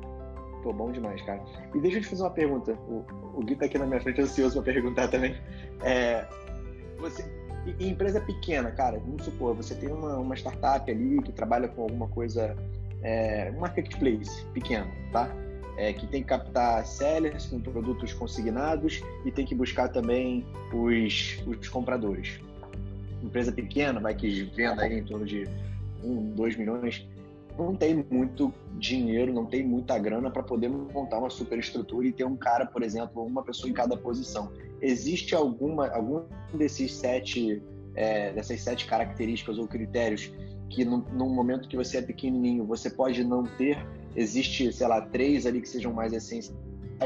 Pô, bom demais, cara. E deixa eu te fazer uma pergunta. O, o Gui tá aqui na minha frente ansioso para perguntar também. É, você, em empresa pequena, cara, vamos supor, você tem uma, uma startup ali que trabalha com alguma coisa, é, marketplace pequeno, tá? É, que tem que captar sellers com produtos consignados e tem que buscar também os, os compradores. Empresa pequena, vai que venda aí em torno de um, dois milhões não tem muito dinheiro, não tem muita grana para poder montar uma superestrutura e ter um cara, por exemplo, uma pessoa em cada posição. Existe alguma algum desses sete é, dessas sete características ou critérios que no, no, momento que você é pequenininho você pode não ter? Existe, sei lá, três ali que sejam mais essenciais.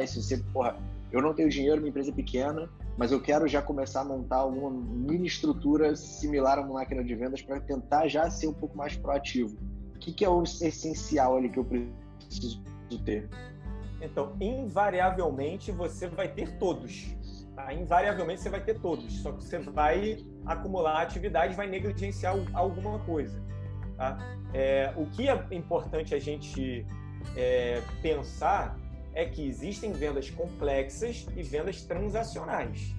Se você, porra, eu não tenho dinheiro, minha empresa é pequena, mas eu quero já começar a montar alguma mini estrutura similar a uma máquina de vendas para tentar já ser um pouco mais proativo o que, que é o essencial ali que eu preciso ter? Então, invariavelmente você vai ter todos. Tá? Invariavelmente você vai ter todos. Só que você vai acumular atividade, vai negligenciar alguma coisa. Tá? É, o que é importante a gente é, pensar é que existem vendas complexas e vendas transacionais.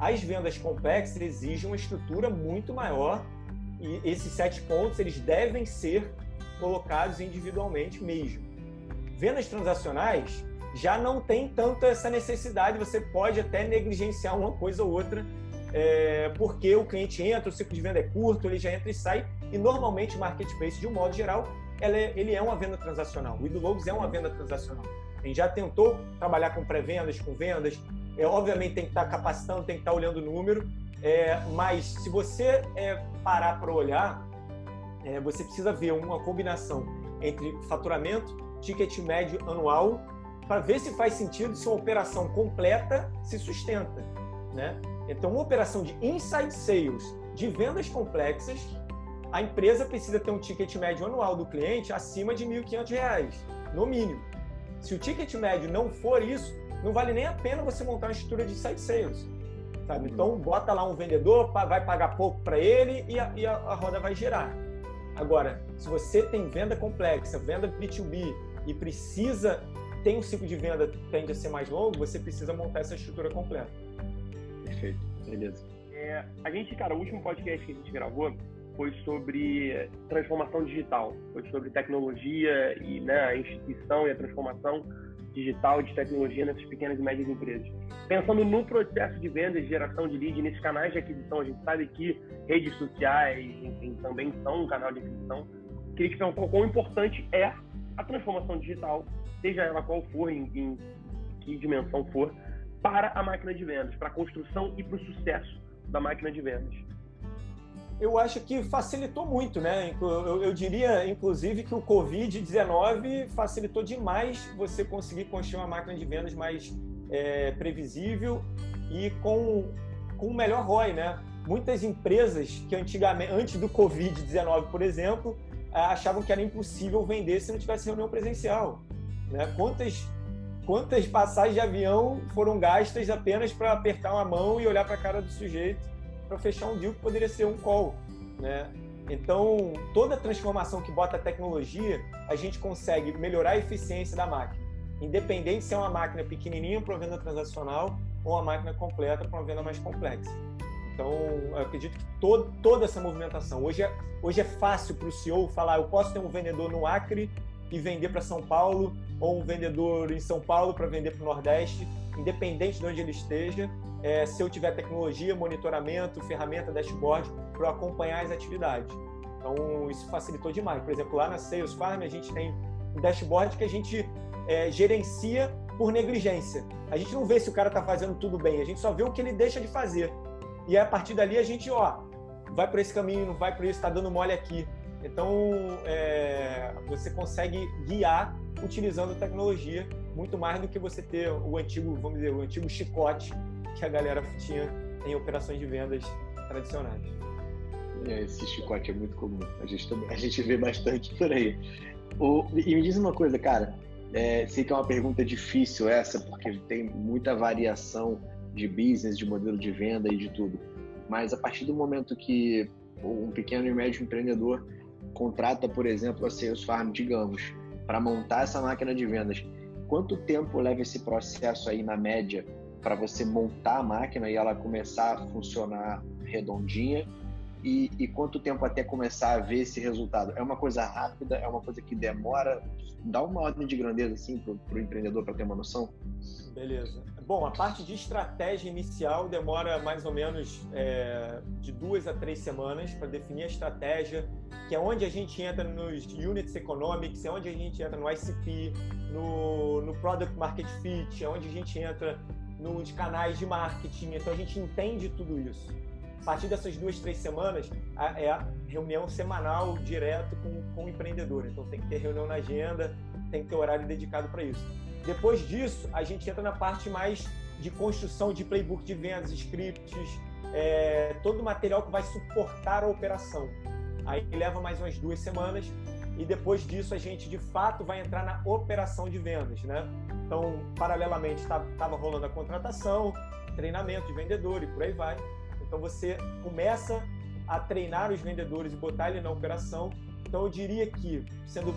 As vendas complexas exigem uma estrutura muito maior e esses sete pontos eles devem ser colocados individualmente mesmo. Vendas transacionais já não tem tanto essa necessidade, você pode até negligenciar uma coisa ou outra, é, porque o cliente entra, o ciclo de venda é curto, ele já entra e sai, e normalmente o marketplace, de um modo geral, é, ele é uma venda transacional. O Idologos é uma venda transacional. A gente já tentou trabalhar com pré-vendas, com vendas, é, obviamente tem que estar capacitando, tem que estar olhando o número, é, mas se você é, parar para olhar, é, você precisa ver uma combinação entre faturamento, ticket médio anual, para ver se faz sentido se uma operação completa se sustenta. Né? Então, uma operação de inside sales, de vendas complexas, a empresa precisa ter um ticket médio anual do cliente acima de R$ 1.500, no mínimo. Se o ticket médio não for isso, não vale nem a pena você montar uma estrutura de inside sales sabe? Uhum. Então, bota lá um vendedor, vai pagar pouco para ele e, a, e a, a, roda vai girar. Agora, se você tem venda complexa, venda B2B e precisa tem um ciclo de venda que tende a ser mais longo, você precisa montar essa estrutura completa. Perfeito, beleza. É, a gente, cara, o último podcast que a gente gravou foi sobre transformação digital, foi sobre tecnologia e né, a instituição e a transformação digital de tecnologia nessas pequenas e médias empresas. Pensando no processo de venda e geração de lead, nesses canais de aquisição, a gente sabe que redes sociais, enfim, também são um canal de aquisição. Queria te perguntar o quão importante é a transformação digital, seja ela qual for, em, em que dimensão for, para a máquina de vendas, para a construção e para o sucesso da máquina de vendas eu acho que facilitou muito, né? Eu, eu diria, inclusive, que o Covid-19 facilitou demais você conseguir construir uma máquina de vendas mais é, previsível e com, com melhor ROI, né? Muitas empresas que antigamente, antes do Covid-19, por exemplo, achavam que era impossível vender se não tivesse reunião presencial. Né? Quantas, quantas passagens de avião foram gastas apenas para apertar uma mão e olhar para a cara do sujeito para fechar um deal que poderia ser um call, né? Então, toda transformação que bota a tecnologia, a gente consegue melhorar a eficiência da máquina, independente se é uma máquina pequenininha para venda transacional ou uma máquina completa para uma venda mais complexa. Então, eu acredito que todo, toda essa movimentação. Hoje é, hoje é fácil para o CEO falar: eu posso ter um vendedor no Acre e vender para São Paulo, ou um vendedor em São Paulo para vender para o Nordeste, independente de onde ele esteja é, se eu tiver tecnologia, monitoramento, ferramenta, dashboard, para acompanhar as atividades. Então, isso facilitou demais. Por exemplo, lá na Sales Farm, a gente tem um dashboard que a gente é, gerencia por negligência. A gente não vê se o cara está fazendo tudo bem, a gente só vê o que ele deixa de fazer. E a partir dali a gente, ó, vai por esse caminho, não vai por isso, está dando mole aqui. Então, é, você consegue guiar utilizando a tecnologia muito mais do que você ter o antigo, vamos dizer, o antigo chicote que a galera tinha em operações de vendas tradicionais. É, esse chicote é muito comum. A gente, a gente vê bastante por aí. O, e me diz uma coisa, cara. É, sei que é uma pergunta difícil essa, porque tem muita variação de business, de modelo de venda e de tudo. Mas a partir do momento que um pequeno e médio empreendedor contrata, por exemplo, a Sales Farm, digamos, para montar essa máquina de vendas, quanto tempo leva esse processo aí na média para você montar a máquina e ela começar a funcionar redondinha e, e, quanto tempo até começar a ver esse resultado? É uma coisa rápida? É uma coisa que demora? Dá uma ordem de grandeza assim para o empreendedor para ter uma noção? Beleza. Bom, a parte de estratégia inicial demora mais ou menos é, de duas a três semanas para definir a estratégia, que é onde a gente entra nos units economics, é onde a gente entra no ICP, no, no Product Market Fit, é onde a gente entra nos canais de marketing. Então a gente entende tudo isso. A partir dessas duas, três semanas, é a reunião semanal direto com, com o empreendedor. Então tem que ter reunião na agenda, tem que ter horário dedicado para isso. Depois disso, a gente entra na parte mais de construção de playbook de vendas, scripts, é, todo o material que vai suportar a operação. Aí leva mais umas duas semanas e depois disso a gente de fato vai entrar na operação de vendas, né? Então, paralelamente estava rolando a contratação, treinamento de vendedor e por aí vai. Então você começa a treinar os vendedores e botar ele na operação. Então eu diria que sendo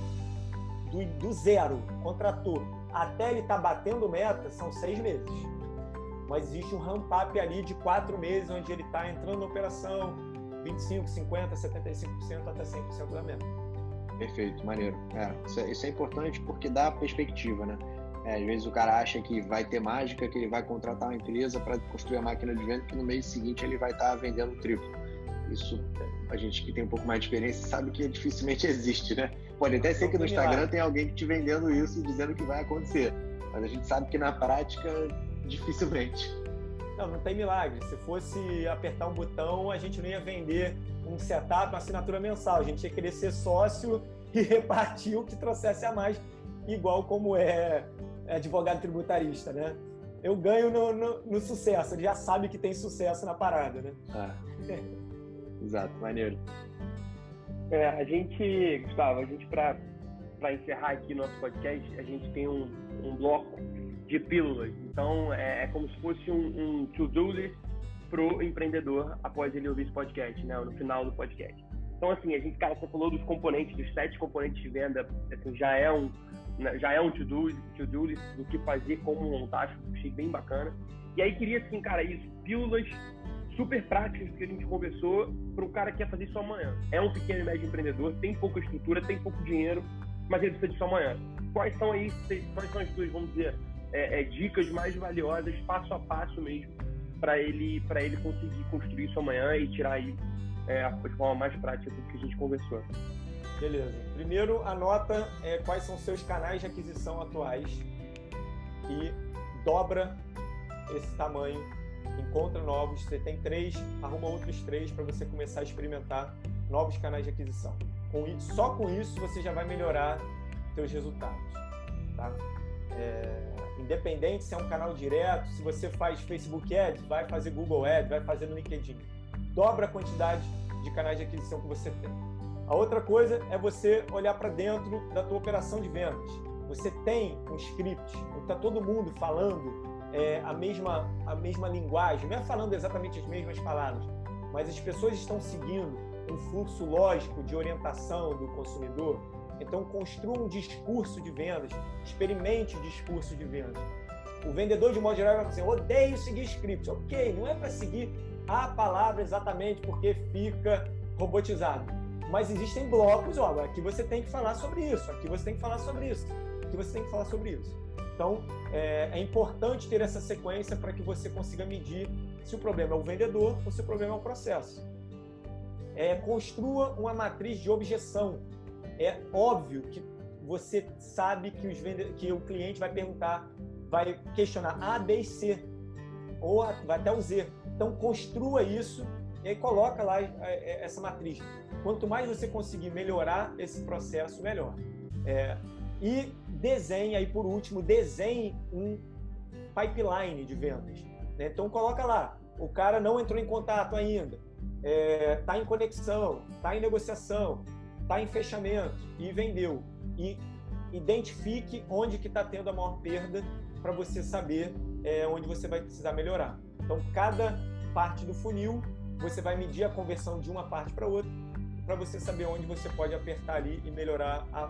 do, do zero, contratou, até ele estar tá batendo meta, são seis meses. Mas existe um ramp-up ali de quatro meses, onde ele está entrando na operação, 25, 50, 75% até 100% da meta. Perfeito, maneiro. É, isso, é, isso, é, importante porque dá perspectiva, né? É, às vezes o cara acha que vai ter mágica, que ele vai contratar uma empresa para construir a máquina de venda, que no mês seguinte ele vai estar tá vendendo triplo. Isso, a gente que tem um pouco mais de experiência sabe que dificilmente [laughs] existe, né? Pode até ser que no Instagram tem alguém te vendendo isso, dizendo que vai acontecer. Mas a gente sabe que na prática, dificilmente. Não, não tem milagre. Se fosse apertar um botão, a gente não ia vender um setup, uma assinatura mensal. A gente ia querer ser sócio [laughs] e repartir o que trouxesse a mais, igual como é, advogado tributarista, né? Eu ganho no, no, no, sucesso, ele já sabe que tem sucesso na parada, né? Ah. [laughs] Exato, maneiro. É, a gente, Gustavo, a gente, para encerrar aqui nosso podcast, a gente tem um, um bloco de pílulas. Então, é, é como se fosse um, um to-do list pro empreendedor após ele ouvir esse podcast, né? No final do podcast. Então, assim, a gente, cara, você falou dos componentes, dos sete componentes de venda, assim, já é um, né, já é um to-do to -do list do que fazer, como montar, achei bem bacana. E aí queria, assim, cara, isso, pílulas super práticas que a gente conversou para o cara que quer fazer isso amanhã. É um pequeno e médio empreendedor, tem pouca estrutura, tem pouco dinheiro, mas ele precisa disso amanhã. Quais são aí, quais são as suas, vamos dizer, é, é, dicas mais valiosas, passo a passo mesmo, para ele, ele conseguir construir isso amanhã e tirar aí é, a forma mais prática do que a gente conversou? Beleza. Primeiro, anota é, quais são seus canais de aquisição atuais e dobra esse tamanho encontra novos. Você tem três, arruma outros três para você começar a experimentar novos canais de aquisição. Com isso, só com isso você já vai melhorar seus resultados. Tá? É, independente se é um canal direto, se você faz Facebook Ads, vai fazer Google Ads, vai fazer no LinkedIn. Dobra a quantidade de canais de aquisição que você tem. A outra coisa é você olhar para dentro da tua operação de vendas. Você tem um script, está todo mundo falando é, a, mesma, a mesma linguagem, não é falando exatamente as mesmas palavras, mas as pessoas estão seguindo um fluxo lógico de orientação do consumidor. Então, construa um discurso de vendas, experimente o discurso de vendas. O vendedor, de modo geral, vai dizer: odeio seguir script. Ok, não é para seguir a palavra exatamente porque fica robotizado. Mas existem blocos, ó, aqui você tem que falar sobre isso, aqui você tem que falar sobre isso, aqui você tem que falar sobre isso. Então, é, é importante ter essa sequência para que você consiga medir se o problema é o vendedor ou se o problema é o processo. É, construa uma matriz de objeção. É óbvio que você sabe que, os vende... que o cliente vai perguntar, vai questionar A, B e C, ou vai até o Z. Então, construa isso e aí coloca lá é, é, essa matriz. Quanto mais você conseguir melhorar esse processo, melhor. É, e desenhe aí por último, desenhe um pipeline de vendas. Né? Então coloca lá, o cara não entrou em contato ainda, está é, tá em conexão, está em negociação, está em fechamento e vendeu. E identifique onde que está tendo a maior perda para você saber é, onde você vai precisar melhorar. Então cada parte do funil você vai medir a conversão de uma parte para outra para você saber onde você pode apertar ali e melhorar a,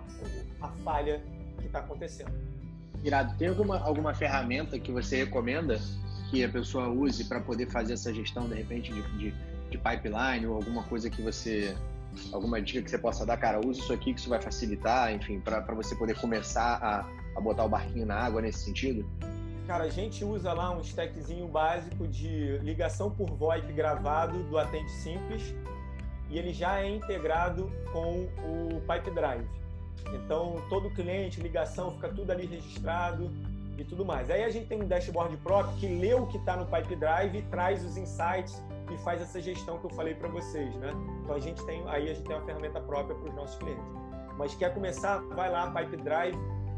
a falha que está acontecendo. Irado, tem alguma, alguma ferramenta que você recomenda que a pessoa use para poder fazer essa gestão, de repente, de, de, de, pipeline ou alguma coisa que você. Alguma dica que você possa dar? Cara, use isso aqui que isso vai facilitar, enfim, para você poder começar a, a botar o barquinho na água nesse sentido? Cara, a gente usa lá um stackzinho básico de ligação por VoIP gravado do Atente Simples e ele já é integrado com o Pipe Drive. Então, todo cliente, ligação, fica tudo ali registrado e tudo mais. Aí a gente tem um dashboard próprio que lê o que está no Pipe Drive e traz os insights e faz essa gestão que eu falei para vocês, né? Então a gente tem aí a gente tem uma ferramenta própria para os nossos clientes. Mas quer começar? Vai lá, Pipe Drive,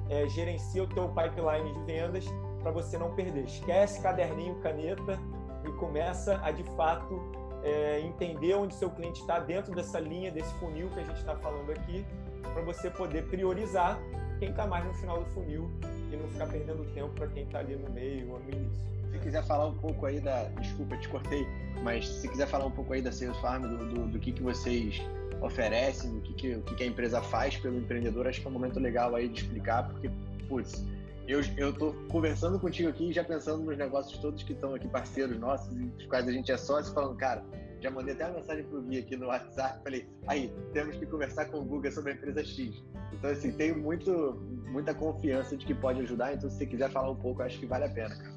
é, gerencia o teu pipeline de vendas para você não perder. Esquece caderninho, caneta e começa a de fato é, entender onde seu cliente está dentro dessa linha, desse funil que a gente está falando aqui para você poder priorizar quem está mais no final do funil e não ficar perdendo tempo para quem está ali no meio ou no início. Se quiser falar um pouco aí da. Desculpa, te cortei, mas se quiser falar um pouco aí da Sales Farm, do, do, do que, que vocês oferecem, do que, que, o que, que a empresa faz pelo empreendedor, acho que é um momento legal aí de explicar, porque, putz, eu, eu tô conversando contigo aqui já pensando nos negócios todos que estão aqui, parceiros nossos, e dos quais a gente é sócio, falando, cara, já mandei até uma mensagem pro Gui aqui no WhatsApp, falei, aí, temos que conversar com o Google sobre a empresa X. Então, assim, tenho muito, muita confiança de que pode ajudar, então se você quiser falar um pouco, acho que vale a pena, cara.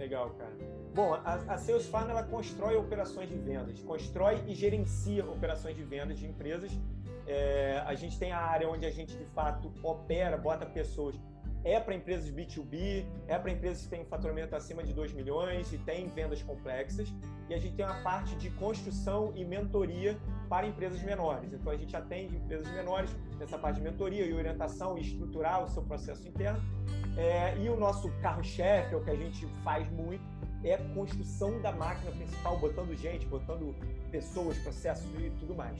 Legal, cara. Bom, a, a Salesforce ela constrói operações de vendas, constrói e gerencia operações de vendas de empresas. É, a gente tem a área onde a gente de fato opera, bota pessoas é para empresas B2B, é para empresas que têm um faturamento acima de 2 milhões e têm vendas complexas. E a gente tem uma parte de construção e mentoria para empresas menores. Então a gente atende empresas menores nessa parte de mentoria e orientação e estruturar o seu processo interno. É, e o nosso carro-chefe, é o que a gente faz muito, é a construção da máquina principal, botando gente, botando pessoas, processos e tudo mais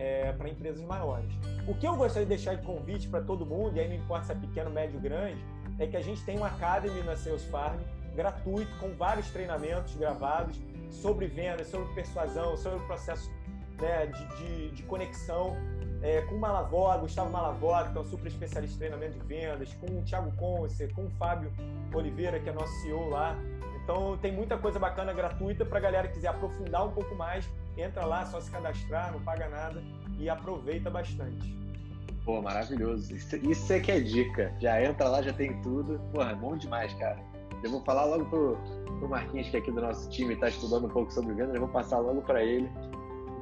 é, para empresas maiores. O que eu gostaria de deixar de convite para todo mundo, e aí não importa se é pequeno, médio, grande, é que a gente tem uma Academy na Sales Farm, gratuito, com vários treinamentos gravados sobre vendas, sobre persuasão, sobre o processo né, de, de, de, conexão. É, com o Malavó, Gustavo Malavó, que é um super especialista em treinamento de vendas, com o Thiago Conce, com o Fábio Oliveira, que é nosso CEO lá. Então tem muita coisa bacana gratuita para a galera que quiser aprofundar um pouco mais. Entra lá, só se cadastrar, não paga nada e aproveita bastante. Pô, maravilhoso. Isso, isso é que é dica. Já entra lá, já tem tudo. Porra, é bom demais, cara. Eu vou falar logo pro, pro Marquinhos, que é aqui do nosso time está estudando um pouco sobre vendas, eu vou passar logo para ele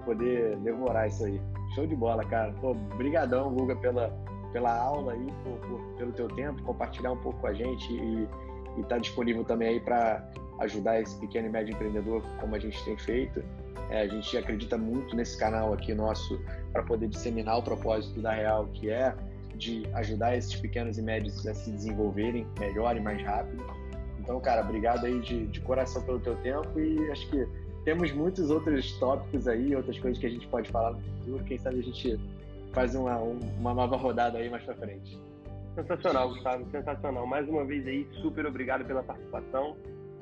poder devorar isso aí. Show de bola, cara. Pô, brigadão, Guga, pela, pela aula aí, por, por, pelo teu tempo, compartilhar um pouco com a gente e estar tá disponível também aí para ajudar esse pequeno e médio empreendedor como a gente tem feito. É, a gente acredita muito nesse canal aqui nosso para poder disseminar o propósito da Real, que é de ajudar esses pequenos e médios a se desenvolverem melhor e mais rápido. Então, cara, obrigado aí de, de coração pelo teu tempo e acho que temos muitos outros tópicos aí, outras coisas que a gente pode falar no futuro. Quem sabe a gente faz uma, uma nova rodada aí mais pra frente. Sensacional, Gustavo, sensacional. Mais uma vez aí, super obrigado pela participação.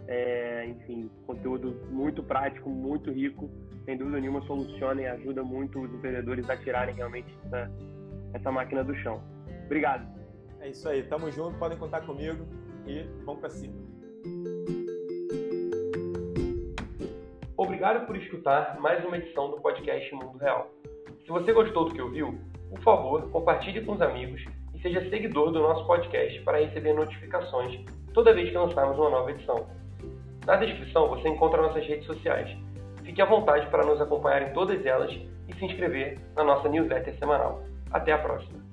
É, enfim, conteúdo muito prático, muito rico. Sem dúvida nenhuma, soluciona e ajuda muito os empreendedores a tirarem realmente essa, essa máquina do chão. Obrigado. É isso aí, tamo junto, podem contar comigo e vamos para cima. Obrigado por escutar mais uma edição do podcast Mundo Real. Se você gostou do que ouviu, por favor, compartilhe com os amigos e seja seguidor do nosso podcast para receber notificações toda vez que lançarmos uma nova edição. Na descrição você encontra nossas redes sociais. Fique à vontade para nos acompanhar em todas elas e se inscrever na nossa newsletter semanal. Até a próxima!